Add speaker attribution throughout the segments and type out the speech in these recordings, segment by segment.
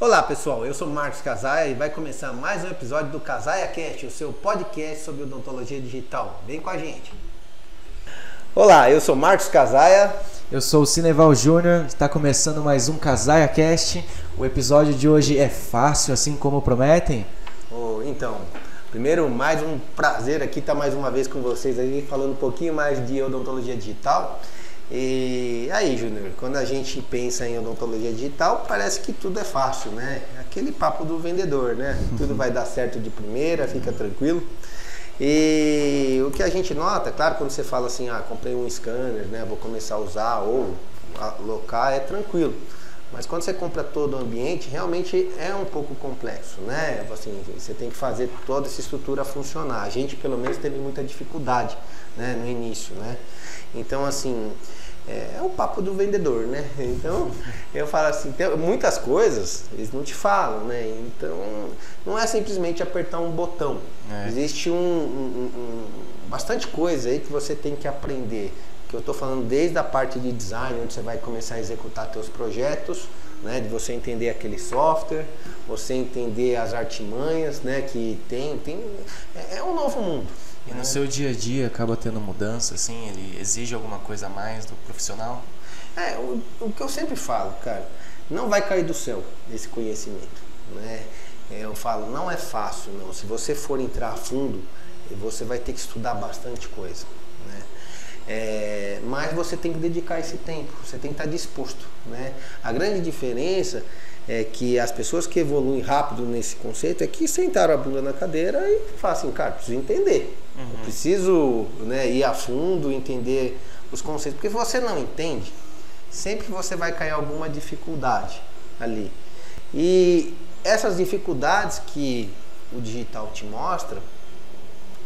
Speaker 1: Olá pessoal, eu sou Marcos Casaia e vai começar mais um episódio do Casaia Cast, o seu podcast sobre odontologia digital. Vem com a gente. Olá, eu sou Marcos Casaia.
Speaker 2: Eu sou o Cineval Júnior, está começando mais um Casaia Cast. O episódio de hoje é fácil, assim como prometem?
Speaker 1: Oh, então, primeiro, mais um prazer aqui estar mais uma vez com vocês aí, falando um pouquinho mais de odontologia digital. E aí, Júnior, quando a gente pensa em odontologia digital, parece que tudo é fácil, né? Aquele papo do vendedor, né? Tudo vai dar certo de primeira, fica tranquilo. E o que a gente nota, claro, quando você fala assim, ah, comprei um scanner, né, vou começar a usar ou alocar, é tranquilo. Mas quando você compra todo o ambiente, realmente é um pouco complexo, né? Assim, você tem que fazer toda essa estrutura funcionar. A gente, pelo menos, teve muita dificuldade né, no início, né? Então, assim, é, é o papo do vendedor, né? Então, eu falo assim, tem muitas coisas eles não te falam, né? Então, não é simplesmente apertar um botão. É. Existe um, um, um, bastante coisa aí que você tem que aprender. Que eu estou falando desde a parte de design, onde você vai começar a executar seus projetos, né? De você entender aquele software, você entender as artimanhas, né? Que tem, tem é, é um novo mundo.
Speaker 2: E no seu dia a dia acaba tendo mudança, assim? Ele exige alguma coisa a mais do profissional?
Speaker 1: É, o, o que eu sempre falo, cara, não vai cair do céu esse conhecimento, né? É, eu falo, não é fácil, não. Se você for entrar a fundo, você vai ter que estudar bastante coisa, né? É, mas você tem que dedicar esse tempo, você tem que estar disposto, né? A grande diferença é que as pessoas que evoluem rápido nesse conceito é que sentaram a bunda na cadeira e falam assim, cara, preciso entender. Uhum. Eu preciso né, ir a fundo, entender os conceitos. Porque se você não entende, sempre você vai cair alguma dificuldade ali. E essas dificuldades que o digital te mostra,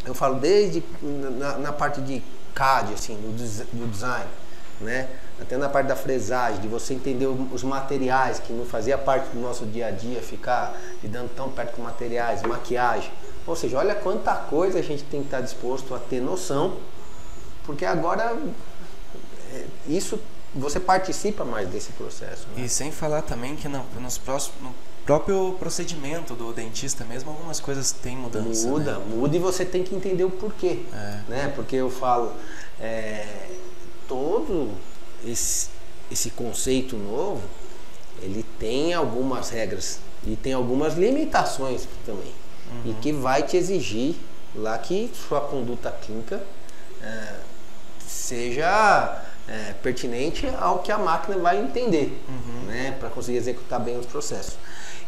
Speaker 1: eu falo desde na, na parte de CAD, assim, do, do design, né? até na parte da fresagem, de você entender os materiais, que não fazia parte do nosso dia a dia, ficar lidando tão perto com materiais, maquiagem. Ou seja, olha quanta coisa a gente tem que estar disposto a ter noção, porque agora é, isso você participa mais desse processo.
Speaker 2: Né? E sem falar também que no, nos próximos, no próprio procedimento do dentista mesmo, algumas coisas têm mudança.
Speaker 1: Muda,
Speaker 2: né?
Speaker 1: muda e você tem que entender o porquê. É. Né? Porque eu falo, é, todo esse, esse conceito novo, ele tem algumas regras e tem algumas limitações também. Uhum. E que vai te exigir lá que sua conduta clínica é, seja é, pertinente ao que a máquina vai entender, uhum. né, para conseguir executar bem os processos.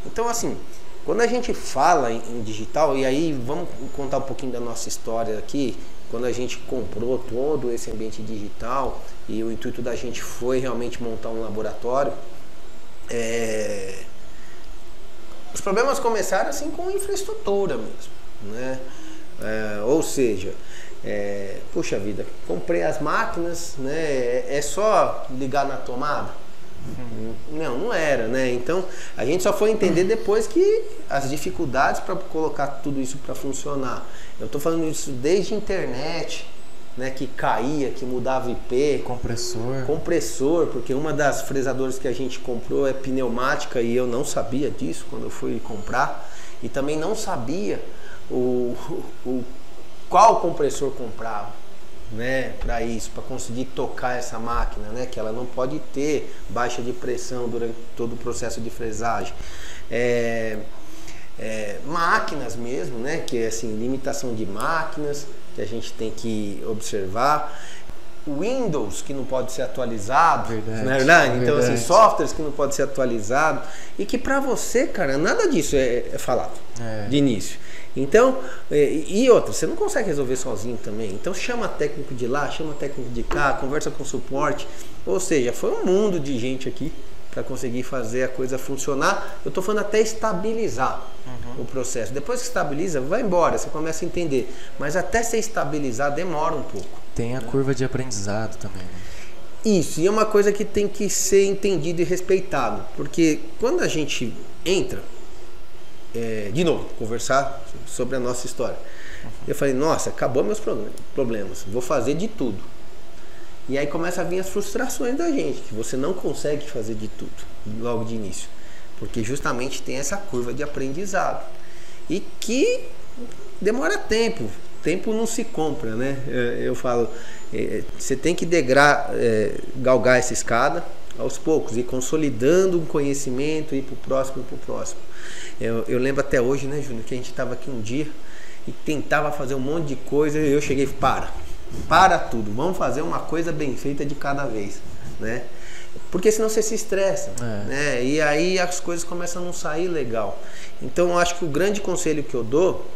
Speaker 1: Então, assim, quando a gente fala em, em, digital, e aí vamos contar um pouquinho da nossa história aqui, quando a gente comprou todo esse ambiente digital e o intuito da gente foi realmente montar um laboratório, é... os problemas começaram assim com infraestrutura mesmo, né? É, ou seja, é, puxa vida, comprei as máquinas, né? É, é só ligar na tomada? Não, não era, né? Então a gente só foi entender depois que as dificuldades para colocar tudo isso para funcionar. Eu estou falando isso desde internet, né, que caía, que mudava IP.
Speaker 2: Compressor.
Speaker 1: Compressor, porque uma das fresadoras que a gente comprou é pneumática e eu não sabia disso quando eu fui comprar. E também não sabia o, o qual compressor comprava né, para isso, para conseguir tocar essa máquina, né, que ela não pode ter baixa de pressão durante todo o processo de fresagem. É, é, máquinas mesmo, né, que é assim, limitação de máquinas, que a gente tem que observar. Windows que não pode ser atualizado, verdade, não é verdade? Então, assim, verdade. assim, softwares que não pode ser atualizado e que para você, cara, nada disso é, é falado é. de início. Então, e outra, você não consegue resolver sozinho também. Então, chama técnico de lá, chama técnico de cá, conversa com suporte. Ou seja, foi um mundo de gente aqui para conseguir fazer a coisa funcionar. Eu estou falando até estabilizar uhum. o processo. Depois que estabiliza, vai embora, você começa a entender. Mas até se estabilizar demora um pouco.
Speaker 2: Tem a né? curva de aprendizado também. Né?
Speaker 1: Isso, e é uma coisa que tem que ser entendido e respeitado. Porque quando a gente entra, é, de novo, conversar sobre a nossa história. Uhum. Eu falei, nossa, acabou meus problemas, vou fazer de tudo. E aí começa a vir as frustrações da gente, que você não consegue fazer de tudo logo de início. porque justamente tem essa curva de aprendizado e que demora tempo. Tempo não se compra, né? Eu falo, é, você tem que degrar, é, galgar essa escada aos poucos, ir consolidando um conhecimento, ir para o próximo, para o próximo. Eu, eu, lembro até hoje, né, Júnior, que a gente estava aqui um dia e tentava fazer um monte de coisa e eu cheguei, para, para tudo, vamos fazer uma coisa bem feita de cada vez, né? Porque senão você se estressa, é. né? E aí as coisas começam a não sair legal. Então eu acho que o grande conselho que eu dou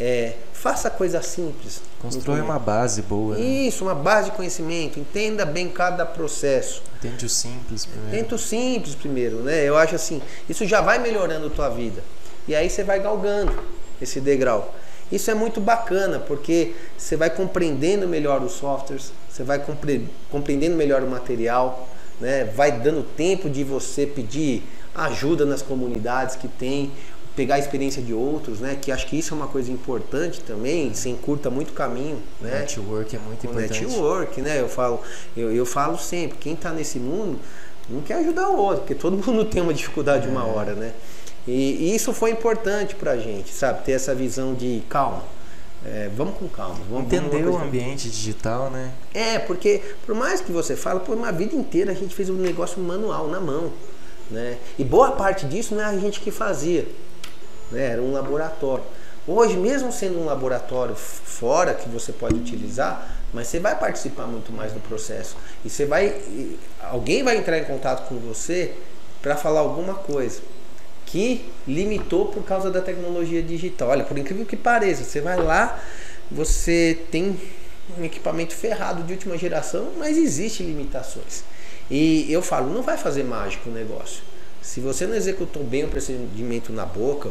Speaker 1: é faça coisa simples.
Speaker 2: Constrói uma base boa. Né?
Speaker 1: Isso, uma base de conhecimento. Entenda bem cada processo.
Speaker 2: Entende o simples primeiro.
Speaker 1: Tenta o simples primeiro, né? Eu acho assim, isso já vai melhorando a tua vida. E aí você vai galgando esse degrau. Isso é muito bacana, porque você vai compreendendo melhor os softwares, você vai compreendendo melhor o material, né? vai dando tempo de você pedir ajuda nas comunidades que tem, pegar a experiência de outros, né? Que acho que isso é uma coisa importante também, se encurta muito caminho, né?
Speaker 2: Network é muito o importante.
Speaker 1: Network, né? Eu falo, eu, eu falo sempre, quem está nesse mundo não quer ajudar o outro, porque todo mundo tem uma dificuldade é. uma hora, né? E, e isso foi importante pra gente, sabe? Ter essa visão de calma é, vamos com calma. Vamos,
Speaker 2: Entender vamos o ambiente digital, né?
Speaker 1: É, porque por mais que você fala, por uma vida inteira a gente fez um negócio manual, na mão. Né? E boa parte disso não é a gente que fazia. Né? Era um laboratório. Hoje, mesmo sendo um laboratório fora que você pode utilizar, mas você vai participar muito mais do processo. E você vai. Alguém vai entrar em contato com você para falar alguma coisa que limitou por causa da tecnologia digital. Olha, por incrível que pareça, você vai lá, você tem um equipamento ferrado de última geração, mas existem limitações. E eu falo, não vai fazer mágico o negócio. Se você não executou bem o procedimento na boca,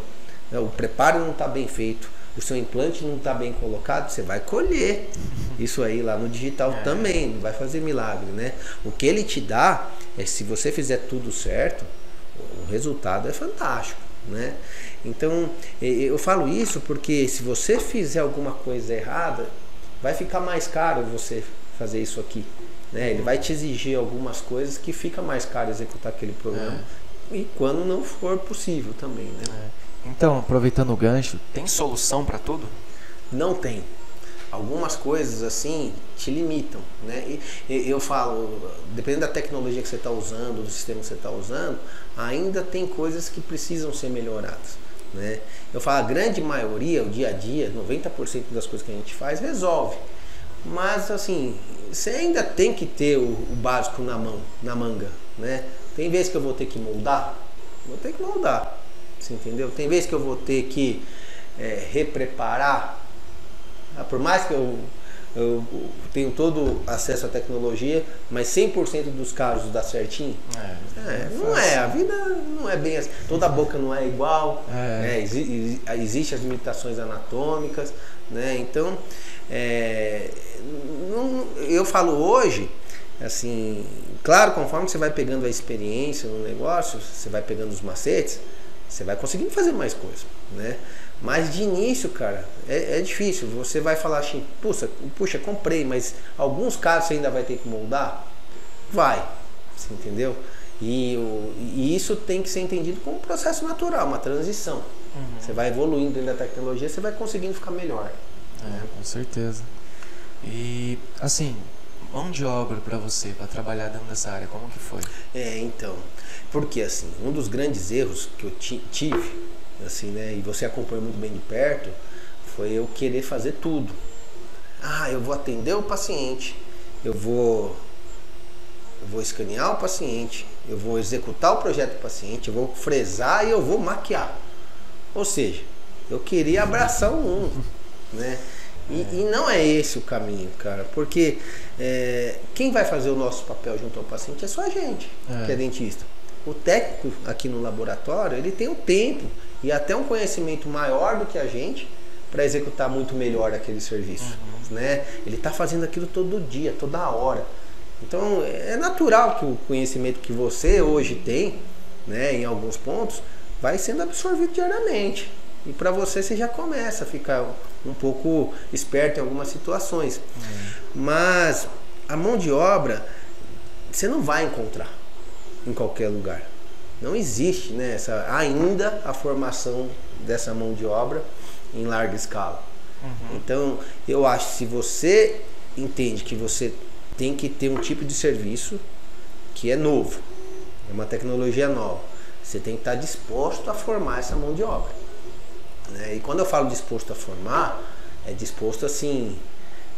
Speaker 1: o preparo não está bem feito, o seu implante não está bem colocado, você vai colher isso aí lá no digital é. também, não vai fazer milagre, né? O que ele te dá é se você fizer tudo certo, o resultado é fantástico, né? Então, eu falo isso porque se você fizer alguma coisa errada, vai ficar mais caro você fazer isso aqui. Né? Ele vai te exigir algumas coisas que fica mais caro executar aquele programa. É. E quando não for possível também. Né?
Speaker 2: É. Então, aproveitando o gancho, tem solução para tudo?
Speaker 1: Não tem algumas coisas assim te limitam, né? E, eu falo, dependendo da tecnologia que você está usando, do sistema que você está usando, ainda tem coisas que precisam ser melhoradas, né? Eu falo, a grande maioria, o dia a dia, 90% das coisas que a gente faz resolve, mas assim, você ainda tem que ter o, o básico na mão, na manga, né? Tem vezes que eu vou ter que moldar, vou ter que moldar, você entendeu? Tem vezes que eu vou ter que é, repreparar ah, por mais que eu, eu tenho todo acesso à tecnologia, mas 100% dos casos dá certinho? É, é, não é, a vida não é bem assim. Toda boca não é igual, é. Né? Exi existem as limitações anatômicas, né? Então, é, não, eu falo hoje, assim, claro, conforme você vai pegando a experiência no negócio, você vai pegando os macetes, você vai conseguindo fazer mais coisas, né? Mas de início, cara, é, é, difícil. Você vai falar assim, puxa, puxa, comprei, mas alguns casos você ainda vai ter que moldar? Vai, você entendeu? E, o, e isso tem que ser entendido como um processo natural, uma transição. Uhum. Você vai evoluindo dentro da tecnologia, você vai conseguindo ficar melhor.
Speaker 2: É, com certeza. E assim, mão de obra para você, para trabalhar dentro dessa área, como que foi?
Speaker 1: É, então, porque assim, um dos grandes erros que eu tive assim, né? E você acompanha muito bem de perto, foi eu querer fazer tudo. Ah, eu vou atender o paciente, eu vou eu vou escanear o paciente, eu vou executar o projeto do paciente, eu vou fresar e eu vou maquiar. Ou seja, eu queria abraçar o mundo, né? E, e, não é esse o caminho, cara, porque é, quem vai fazer o nosso papel junto ao paciente é só a gente, é. que é dentista. O técnico aqui no laboratório, ele tem o tempo, e até um conhecimento maior do que a gente para executar muito melhor aquele serviço, uhum. né? Ele está fazendo aquilo todo dia, toda hora. Então é natural que o conhecimento que você hoje tem, né, em alguns pontos, vai sendo absorvido diariamente. E para você você já começa a ficar um pouco esperto em algumas situações. Uhum. Mas a mão de obra você não vai encontrar em qualquer lugar. Não existe né, essa, ainda a formação dessa mão de obra em larga escala. Uhum. Então, eu acho que se você entende que você tem que ter um tipo de serviço que é novo, é uma tecnologia nova, você tem que estar disposto a formar essa mão de obra. Né? E quando eu falo disposto a formar, é disposto assim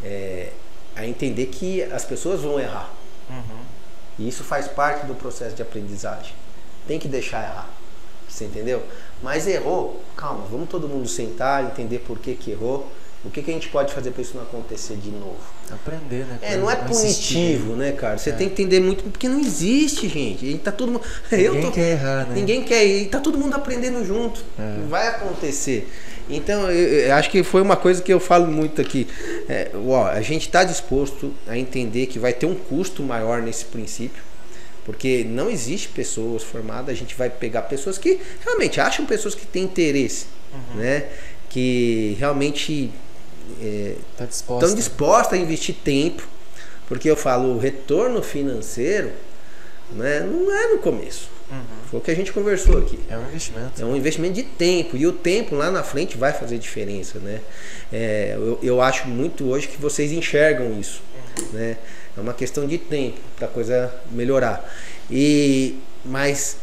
Speaker 1: é, a entender que as pessoas vão errar. Uhum. E isso faz parte do processo de aprendizagem. Tem que deixar errar. Você entendeu? Mas errou, calma, vamos todo mundo sentar, entender por que, que errou o que, que a gente pode fazer para isso não acontecer de novo?
Speaker 2: Aprender, né?
Speaker 1: É, não é punitivo, né, cara? Você é. tem que entender muito, porque não existe, gente. E tá todo mundo.
Speaker 2: Ninguém tô... quer errar, né?
Speaker 1: Ninguém quer ir. Tá todo mundo aprendendo junto. É. Vai acontecer. Então, eu, eu, acho que foi uma coisa que eu falo muito aqui. É, ó, a gente está disposto a entender que vai ter um custo maior nesse princípio. Porque não existe pessoas formadas, a gente vai pegar pessoas que realmente acham pessoas que têm interesse, uhum. né? Que realmente é, tá disposta. estão dispostas a investir tempo, porque eu falo, o retorno financeiro né, não é no começo. Uhum. Foi o que a gente conversou aqui.
Speaker 2: É um investimento.
Speaker 1: É um investimento de tempo. E o tempo lá na frente vai fazer diferença. Né? É, eu, eu acho muito hoje que vocês enxergam isso. Uhum. Né? É uma questão de tempo para a coisa melhorar. E, mas,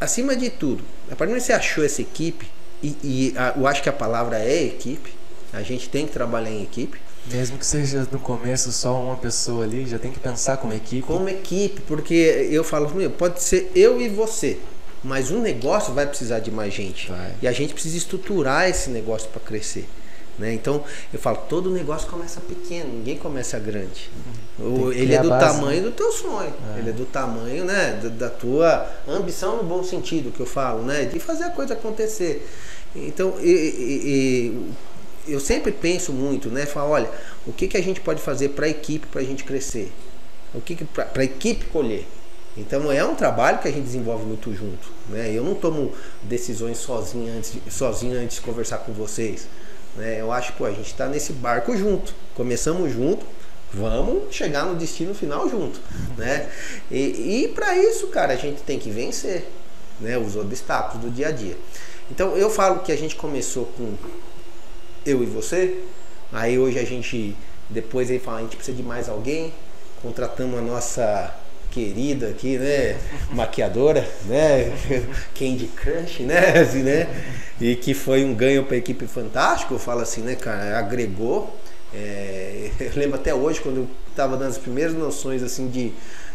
Speaker 1: acima de tudo, a partir do momento que você achou essa equipe, e, e a, eu acho que a palavra é equipe, a gente tem que trabalhar em equipe.
Speaker 2: Mesmo que seja no começo só uma pessoa ali, já tem que pensar como equipe.
Speaker 1: Como equipe, porque eu falo, pode ser eu e você, mas um negócio vai precisar de mais gente. Vai. E a gente precisa estruturar esse negócio para crescer. Né? Então eu falo, todo negócio começa pequeno, ninguém começa grande. Uhum. Ele é do base, tamanho né? do teu sonho, é. ele é do tamanho né, da, da tua ambição no bom sentido que eu falo, né, de fazer a coisa acontecer. Então, e, e, eu sempre penso muito, né? Falo, olha, o que, que a gente pode fazer para a equipe para a gente crescer? O que, que para a equipe colher? Então é um trabalho que a gente desenvolve muito junto, né? Eu não tomo decisões sozinho antes, de, sozinho antes de conversar com vocês, né? Eu acho que a gente está nesse barco junto, começamos junto, vamos chegar no destino final junto, né? E, e para isso, cara, a gente tem que vencer, né? Os obstáculos do dia a dia. Então eu falo que a gente começou com eu e você. Aí hoje a gente, depois ele fala, a gente precisa de mais alguém. Contratamos a nossa querida aqui, né? Maquiadora, né? Candy Crush, né? Assim, né? E que foi um ganho para a equipe fantástico, eu falo assim, né, cara? Agregou. É, eu lembro até hoje quando eu estava dando as primeiras noções assim de,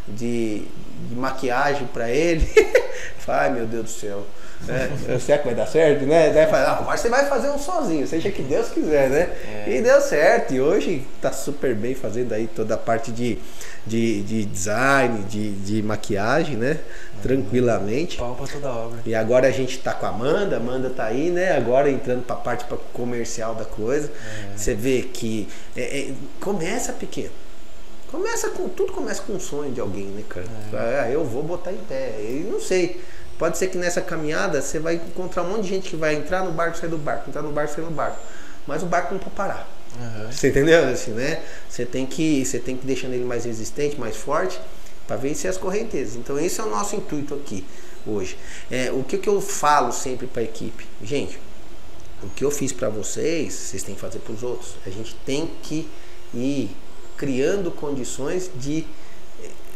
Speaker 1: de, de maquiagem para ele. Ai meu Deus do céu. É, será que vai dar certo, né? Daí fala, ah, agora você vai fazer um sozinho, seja que Deus quiser, né? É. E deu certo. E hoje tá super bem fazendo aí toda a parte de, de, de design, de, de maquiagem, né? Tranquilamente.
Speaker 2: Pau pra toda obra.
Speaker 1: E agora a gente tá com a Amanda, a Amanda tá aí, né? Agora entrando pra parte pra comercial da coisa. É. Você vê que é, é, começa pequeno. Começa com. Tudo começa com um sonho de alguém, né, cara? É. Ah, eu vou botar em pé. E não sei. Pode ser que nessa caminhada você vai encontrar um monte de gente que vai entrar no barco, sair do barco, entrar no barco, sair do barco. Mas o barco não pode parar. Uhum. Você entendeu? Assim, né? Você tem que, você tem que deixar ele mais resistente, mais forte, para vencer as correntezas. Então esse é o nosso intuito aqui hoje. É, o que, que eu falo sempre para a equipe, gente? O que eu fiz para vocês, vocês têm que fazer para os outros. A gente tem que ir criando condições de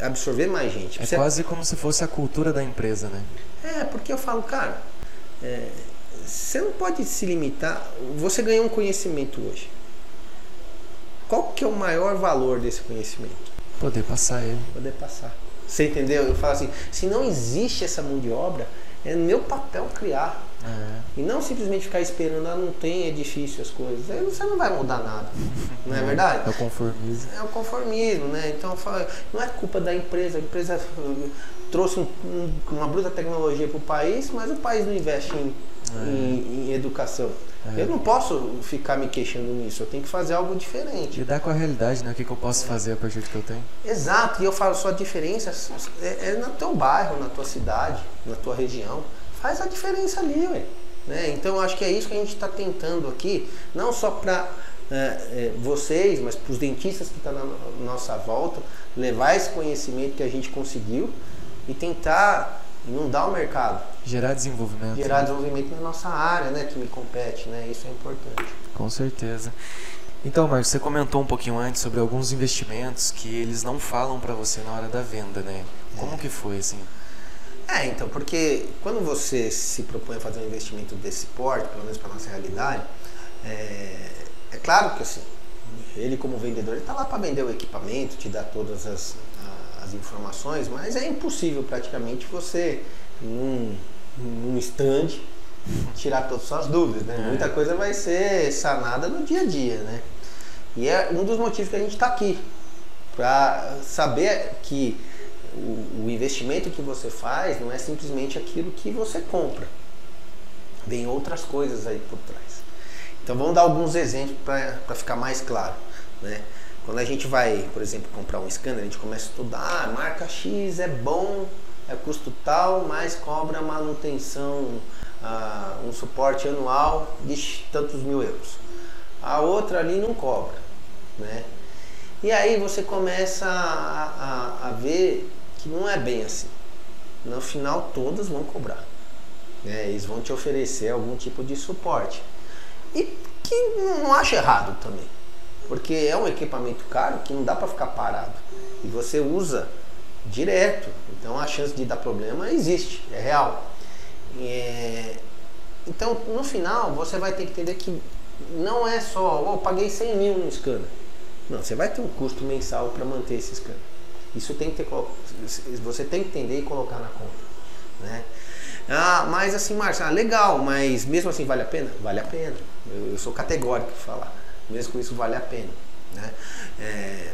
Speaker 1: absorver mais gente.
Speaker 2: É quase como se fosse a cultura da empresa, né?
Speaker 1: É, porque eu falo, cara, é, você não pode se limitar. Você ganhou um conhecimento hoje. Qual que é o maior valor desse conhecimento?
Speaker 2: Poder passar ele.
Speaker 1: Poder passar. Você entendeu? Eu falo assim, se não existe essa mão de obra, é meu papel criar. É. E não simplesmente ficar esperando, ah, não tem, é difícil as coisas. Aí você não vai mudar nada. Não é, é verdade?
Speaker 2: É o conformismo.
Speaker 1: É o conformismo, né? Então não é culpa da empresa. A empresa trouxe um, um, uma bruta tecnologia para o país, mas o país não investe em, é. em, em educação. É. Eu não posso ficar me queixando nisso, eu tenho que fazer algo diferente.
Speaker 2: Lidar com a realidade, né? O que, que eu posso fazer a partir do que eu tenho.
Speaker 1: Exato, e eu falo, sua diferença é, é no teu bairro, na tua cidade, na tua região. Faz a diferença ali, ué. Né? Então, acho que é isso que a gente está tentando aqui, não só para é, é, vocês, mas para os dentistas que estão tá na nossa volta, levar esse conhecimento que a gente conseguiu e tentar inundar o mercado.
Speaker 2: Gerar desenvolvimento.
Speaker 1: Gerar desenvolvimento na nossa área, né, que me compete, né? Isso é importante.
Speaker 2: Com certeza. Então, Marcos, você comentou um pouquinho antes sobre alguns investimentos que eles não falam para você na hora da venda, né? Como é. que foi assim?
Speaker 1: É, então, porque quando você se propõe a fazer um investimento desse porte, pelo menos para nossa realidade, é, é, claro que assim, ele como vendedor, está lá para vender o equipamento, te dar todas as, as informações, mas é impossível praticamente você, num, num stand, tirar todas as suas dúvidas, né? É. Muita coisa vai ser sanada no dia a dia, né? E é um dos motivos que a gente está aqui, para saber que o, o, investimento que você faz não é simplesmente aquilo que você compra. Vem outras coisas aí por trás. Então vamos dar alguns exemplos para ficar mais claro. Né? Quando a gente vai, por exemplo, comprar um scanner, a gente começa a estudar, ah, marca X é bom, é custo tal, mas cobra manutenção, ah, um suporte anual de tantos mil euros. A outra ali não cobra. Né? E aí você começa a, a, a ver que não é bem assim. No final, todas vão cobrar. Né? Eles vão te oferecer algum tipo de suporte. E que não acho errado também. Porque é um equipamento caro que não dá para ficar parado. E você usa direto. Então a chance de dar problema existe, é real. É... Então no final você vai ter que entender que não é só, oh, paguei 100 mil no scanner. Não, você vai ter um custo mensal para manter esse scanner. Isso tem que ter, você tem que entender e colocar na conta. Né? Ah, mas assim, Márcio, ah, legal, mas mesmo assim vale a pena? Vale a pena. Eu, eu sou categórico em falar. Mesmo com isso vale a pena. Né? É,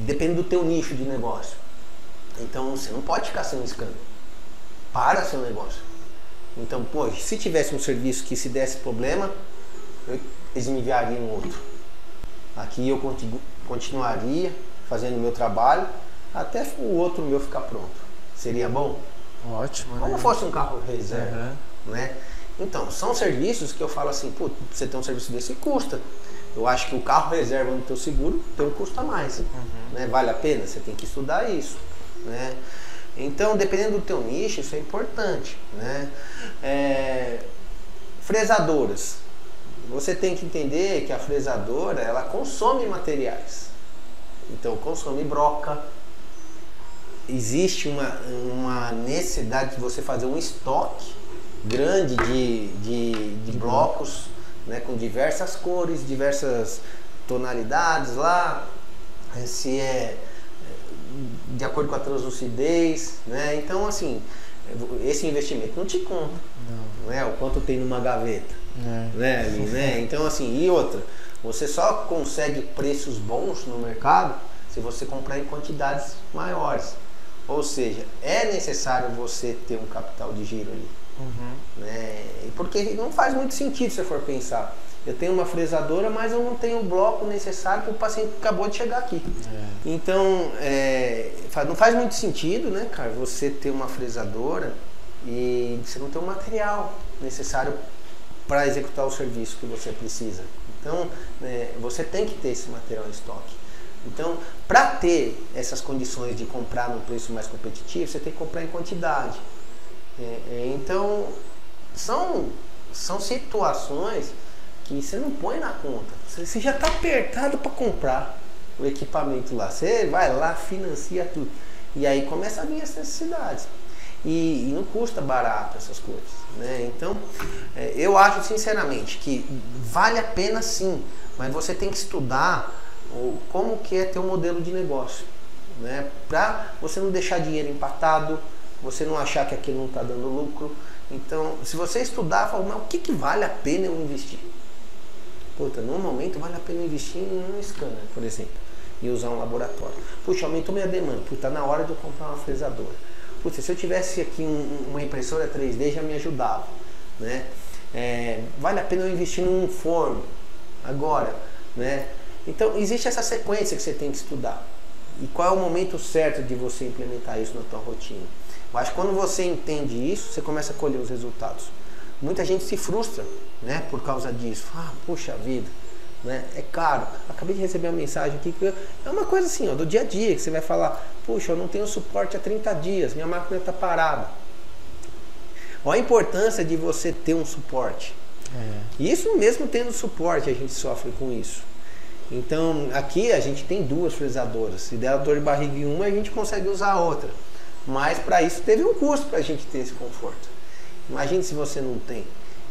Speaker 1: depende do teu nicho de negócio. Então você não pode ficar sem um escândalo. Para seu negócio. Então, pô, se tivesse um serviço que se desse problema, eu, eles me enviariam outro. Aqui eu continu, continuaria fazendo meu trabalho até o outro meu ficar pronto. Seria bom?
Speaker 2: Ótimo.
Speaker 1: Como né? fosse um carro reserva, uhum. né? Então, são serviços que eu falo assim, pô, você tem um serviço desse custa. Eu acho que o carro reserva no teu seguro tem um custo a mais. Uhum. Né? Vale a pena? Você tem que estudar isso. Né? Então, dependendo do teu nicho, isso é importante. Né? É... Fresadoras. Você tem que entender que a fresadora ela consome materiais. Então, consome broca, existe uma, uma necessidade de você fazer um estoque grande de, de, de blocos né, com diversas cores, diversas tonalidades lá, se é eh, de acordo com a translucidez, né? Então assim, esse investimento não te conta, não. né? O quanto tem numa gaveta, é. né? Né? Então assim, e outra, você só consegue preços bons no mercado se você comprar em quantidades maiores. Ou seja, é necessário você ter um capital de giro ali. Uhum. Né? Porque não faz muito sentido se você for pensar. Eu tenho uma fresadora, mas eu não tenho o bloco necessário para o paciente que acabou de chegar aqui. É. Então, é, não faz muito sentido, né, cara, você ter uma fresadora e você não ter o material necessário para executar o serviço que você precisa. Então, é, você tem que ter esse material em estoque. Então, para ter essas condições de comprar no preço mais competitivo, você tem que comprar em quantidade. É, é, então, são, são situações que você não põe na conta. Você, você já está apertado para comprar o equipamento lá. Você vai lá, financia tudo. E aí começa a vir as necessidades. E, e não custa barato essas coisas. Né? Então, é, eu acho sinceramente que vale a pena sim, mas você tem que estudar como que é teu modelo de negócio, né? Para você não deixar dinheiro empatado, você não achar que aquilo não está dando lucro. Então, se você estudar, fala, mas o que, que vale a pena eu investir? Puta, no momento vale a pena investir em um scanner, por exemplo, e usar um laboratório. Puxa, aumentou minha demanda, puta, na hora de eu comprar uma fresadora. Puta, se eu tivesse aqui um, uma impressora 3D já me ajudava, né? É, vale a pena eu investir num forno agora, né? Então, existe essa sequência que você tem que estudar. E qual é o momento certo de você implementar isso na tua rotina? Eu acho que quando você entende isso, você começa a colher os resultados. Muita gente se frustra, né, por causa disso. Ah, puxa vida, né, é caro. Acabei de receber uma mensagem aqui que é uma coisa assim, ó, do dia a dia, que você vai falar, puxa, eu não tenho suporte há 30 dias, minha máquina está parada. Olha a importância de você ter um suporte. É. Isso mesmo tendo suporte, a gente sofre com isso. Então, aqui a gente tem duas fresadoras. Se der dor de barriga em uma, a gente consegue usar a outra. Mas para isso teve um custo para a gente ter esse conforto. Imagine se você não tem.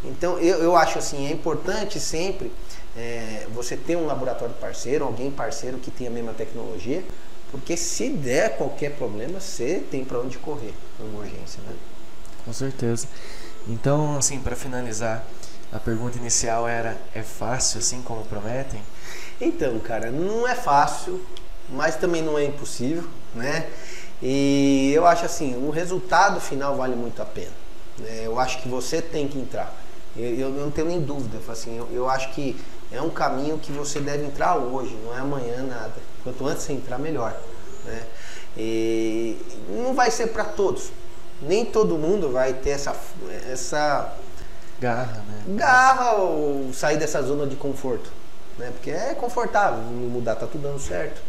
Speaker 1: Então, eu, eu acho assim, é importante sempre é, você ter um laboratório parceiro, alguém parceiro que tenha a mesma tecnologia, porque se der qualquer problema, você tem para onde correr, uma urgência, né?
Speaker 2: Com certeza. Então, assim, para finalizar, a pergunta inicial era: é fácil assim como prometem?
Speaker 1: Então, cara, não é fácil, mas também não é impossível, né? E eu acho assim, o resultado final vale muito a pena. Né? Eu acho que você tem que entrar. Eu, eu não tenho nem dúvida. Assim, eu, eu, acho que é um caminho que você deve entrar hoje, não é amanhã nada. Quanto antes você entrar, melhor. Né? E não vai ser para todos. Nem todo mundo vai ter essa, essa
Speaker 2: garra, né?
Speaker 1: Garra ou sair dessa zona de conforto né? Porque é confortável mudar, tá tudo dando certo.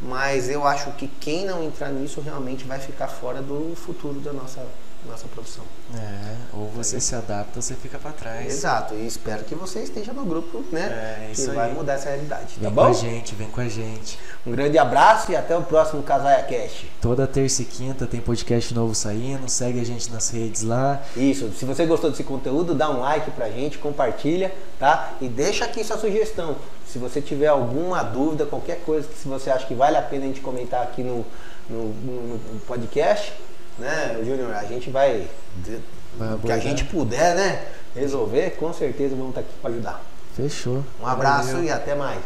Speaker 1: Mas eu acho que quem não entrar nisso realmente vai ficar fora do futuro da nossa nossa profissão.
Speaker 2: É, ou você se adapta ou você fica para trás.
Speaker 1: Exato, e espero que você esteja no grupo, né?
Speaker 2: É, isso
Speaker 1: que
Speaker 2: vai
Speaker 1: mudar essa realidade.
Speaker 2: Vem
Speaker 1: tá
Speaker 2: com
Speaker 1: bom?
Speaker 2: a gente, vem com a gente.
Speaker 1: Um grande abraço e até o próximo Casaia Cast.
Speaker 2: Toda terça e quinta tem podcast novo saindo, segue a gente nas redes lá.
Speaker 1: Isso, se você gostou desse conteúdo, dá um like pra gente, compartilha, tá? E deixa aqui sua sugestão. Se você tiver alguma dúvida, qualquer coisa que se você acha que vale a pena a gente comentar aqui no, no, no podcast, né, Júnior, a gente vai, vai que a gente puder, né, resolver, com certeza vamos estar aqui para ajudar.
Speaker 2: Fechou.
Speaker 1: Um abraço Valeu. e até mais.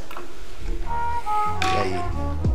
Speaker 1: E aí?